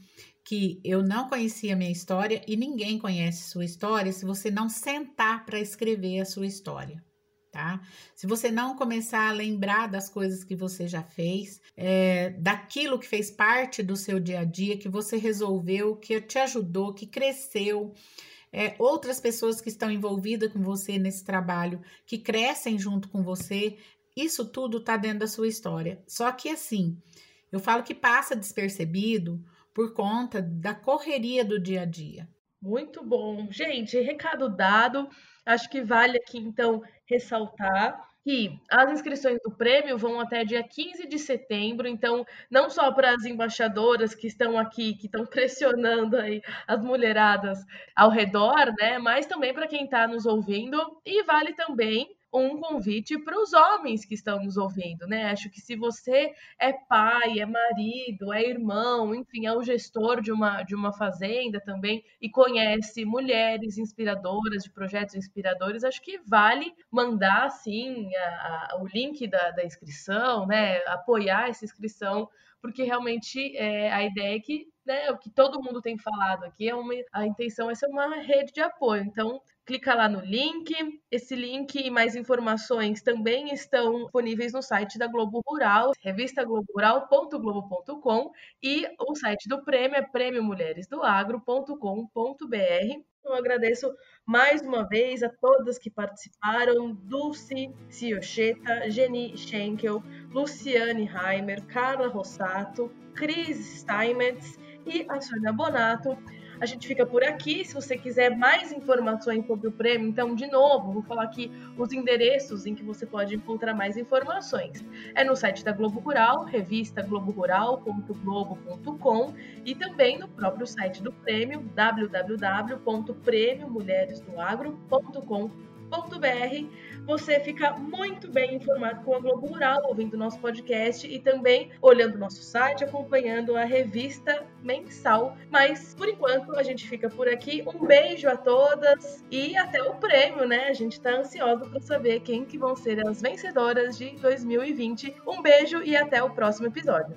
que eu não conhecia a minha história e ninguém conhece sua história se você não sentar para escrever a sua história. Tá? Se você não começar a lembrar das coisas que você já fez, é, daquilo que fez parte do seu dia a dia, que você resolveu, que te ajudou, que cresceu, é, outras pessoas que estão envolvidas com você nesse trabalho, que crescem junto com você, isso tudo está dentro da sua história. Só que assim, eu falo que passa despercebido por conta da correria do dia a dia. Muito bom. Gente, recado dado. Acho que vale aqui então ressaltar que as inscrições do prêmio vão até dia 15 de setembro, então não só para as embaixadoras que estão aqui, que estão pressionando aí as mulheradas ao redor, né, mas também para quem está nos ouvindo e vale também um convite para os homens que estão nos ouvindo, né? Acho que se você é pai, é marido, é irmão, enfim, é o gestor de uma, de uma fazenda também e conhece mulheres inspiradoras, de projetos inspiradores, acho que vale mandar, sim, a, a, o link da, da inscrição, né? Apoiar essa inscrição porque realmente é, a ideia é que, né, o que todo mundo tem falado aqui, é uma, a intenção é ser uma rede de apoio. Então, clica lá no link. Esse link e mais informações também estão disponíveis no site da Globo Rural, revistagloborural.globo.com e o site do prêmio é prêmiomulheresdoagro.com.br. Eu agradeço mais uma vez a todas que participaram: Dulce Ciocheta, Jenny Schenkel, Luciane Heimer, Carla Rossato, Cris Steinmetz e a Sônia Bonato. A gente fica por aqui. Se você quiser mais informações sobre o prêmio, então, de novo, vou falar aqui os endereços em que você pode encontrar mais informações. É no site da Globo Rural, revista globorural.globo.com e também no próprio site do prêmio, www.prêmiomulheresdoagro.com.br Você fica muito bem informado com a Globo Rural, ouvindo nosso podcast e também olhando nosso site, acompanhando a revista mensal. Mas por enquanto a gente fica por aqui. Um beijo a todas e até o prêmio, né? A gente está ansioso para saber quem que vão ser as vencedoras de 2020. Um beijo e até o próximo episódio.